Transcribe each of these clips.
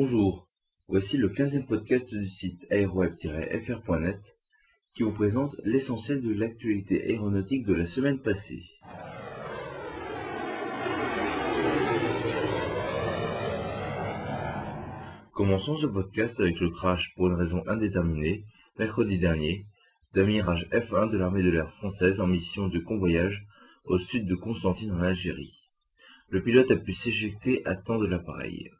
Bonjour, voici le 15e podcast du site aéroweb-fr.net qui vous présente l'essentiel de l'actualité aéronautique de la semaine passée. Commençons ce podcast avec le crash pour une raison indéterminée, mercredi dernier, d'un Mirage F1 de l'armée de l'air française en mission de convoyage au sud de Constantine en Algérie. Le pilote a pu s'éjecter à temps de l'appareil.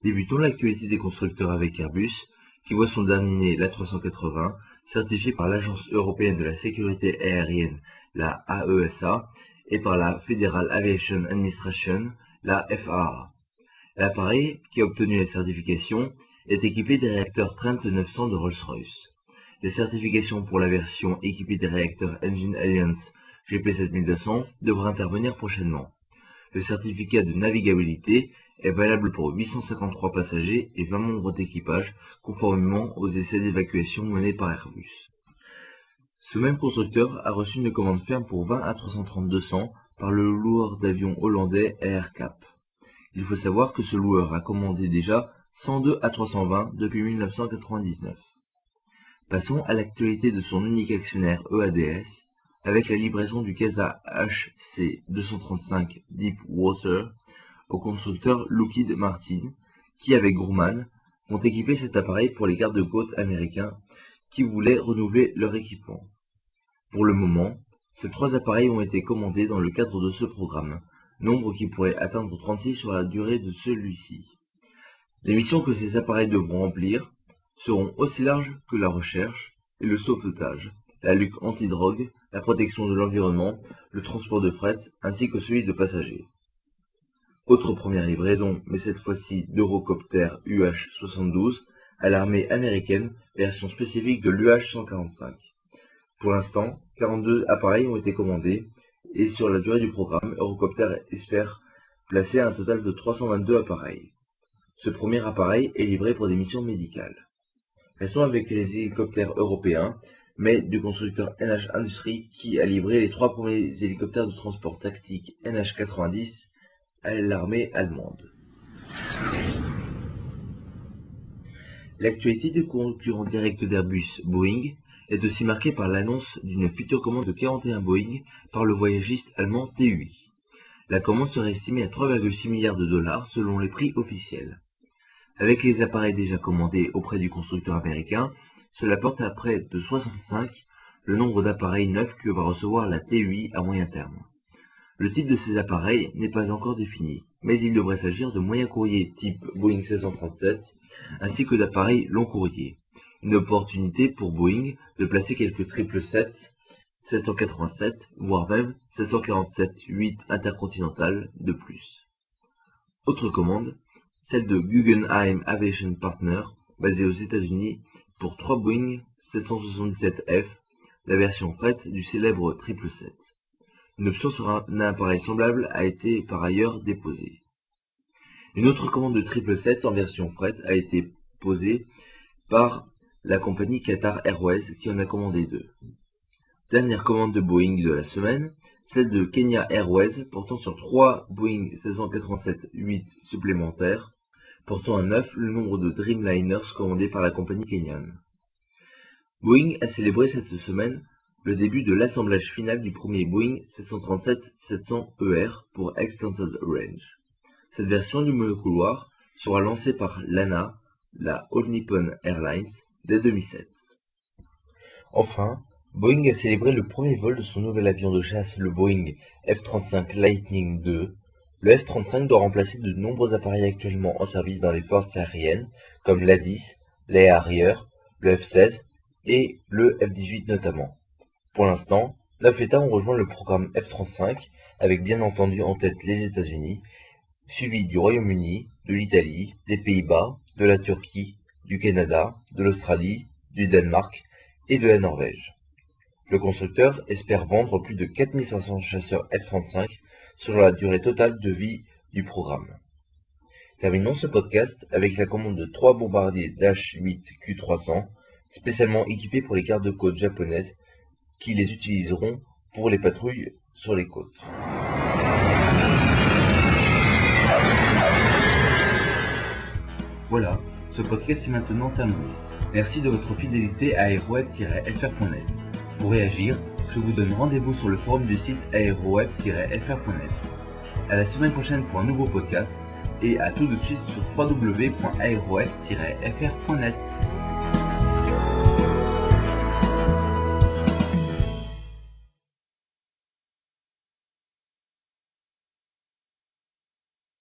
Débutons l'actualité des constructeurs avec Airbus, qui voit son dernier né, l'A380, certifié par l'Agence européenne de la sécurité aérienne, la AESA, et par la Federal Aviation Administration, la FAA. L'appareil, qui a obtenu la certification, est équipé des réacteurs Trent 900 de Rolls-Royce. Les certifications pour la version équipée des réacteurs Engine Alliance GP7200 devraient intervenir prochainement. Le certificat de navigabilité est valable pour 853 passagers et 20 membres d'équipage, conformément aux essais d'évacuation menés par Airbus. Ce même constructeur a reçu une commande ferme pour 20 A330-200 par le loueur d'avions hollandais AirCap. Il faut savoir que ce loueur a commandé déjà 102 A320 depuis 1999. Passons à l'actualité de son unique actionnaire EADS, avec la livraison du CASA HC235 Deepwater au constructeur Lockheed Martin, qui avec Grumman ont équipé cet appareil pour les gardes-côtes américains qui voulaient renouveler leur équipement. Pour le moment, ces trois appareils ont été commandés dans le cadre de ce programme, nombre qui pourrait atteindre 36 sur la durée de celui-ci. Les missions que ces appareils devront remplir seront aussi larges que la recherche et le sauvetage, la lutte anti-drogue, la protection de l'environnement, le transport de fret ainsi que celui de passagers. Autre première livraison, mais cette fois-ci d'Eurocopter UH-72 à l'armée américaine, version spécifique de l'UH-145. Pour l'instant, 42 appareils ont été commandés, et sur la durée du programme, Eurocopter espère placer un total de 322 appareils. Ce premier appareil est livré pour des missions médicales. Restons avec les hélicoptères européens, mais du constructeur NH Industries qui a livré les trois premiers hélicoptères de transport tactique NH-90 à l'armée allemande. L'actualité du concurrent direct d'Airbus, Boeing, est aussi marquée par l'annonce d'une future commande de 41 Boeing par le voyagiste allemand TUI. La commande serait estimée à 3,6 milliards de dollars selon les prix officiels. Avec les appareils déjà commandés auprès du constructeur américain, cela porte à près de 65 le nombre d'appareils neufs que va recevoir la TUI à moyen terme. Le type de ces appareils n'est pas encore défini, mais il devrait s'agir de moyens courriers type Boeing 1637, ainsi que d'appareils long courrier. Une opportunité pour Boeing de placer quelques 777, 787, voire même 747-8 intercontinentales de plus. Autre commande, celle de Guggenheim Aviation Partner, basée aux États-Unis, pour 3 Boeing 777F, la version prête du célèbre 777. Une option sur un appareil semblable a été par ailleurs déposée. Une autre commande de 777 en version fret a été posée par la compagnie Qatar Airways qui en a commandé deux. Dernière commande de Boeing de la semaine, celle de Kenya Airways portant sur trois Boeing 787-8 supplémentaires, portant à 9 le nombre de Dreamliners commandés par la compagnie kenyane. Boeing a célébré cette semaine le début de l'assemblage final du premier Boeing 737-700ER e pour Extended Range. Cette version du monocouloir sera lancée par l'ANA, la All Nippon Airlines, dès 2007. Enfin, Boeing a célébré le premier vol de son nouvel avion de chasse, le Boeing F-35 Lightning II. Le F-35 doit remplacer de nombreux appareils actuellement en service dans les forces aériennes, comme l'A-10, l'Air Harrier, le F-16 et le F-18 notamment. Pour l'instant, neuf États ont rejoint le programme F-35, avec bien entendu en tête les États-Unis, suivi du Royaume-Uni, de l'Italie, des Pays-Bas, de la Turquie, du Canada, de l'Australie, du Danemark et de la Norvège. Le constructeur espère vendre plus de 4500 chasseurs F-35 sur la durée totale de vie du programme. Terminons ce podcast avec la commande de trois bombardiers Dash 8 Q300, spécialement équipés pour les gardes-côtes japonaises qui les utiliseront pour les patrouilles sur les côtes. Voilà, ce podcast est maintenant terminé. Merci de votre fidélité à aeroweb-fr.net. Pour réagir, je vous donne rendez-vous sur le forum du site aeroweb-fr.net. À la semaine prochaine pour un nouveau podcast et à tout de suite sur www.aeroweb-fr.net.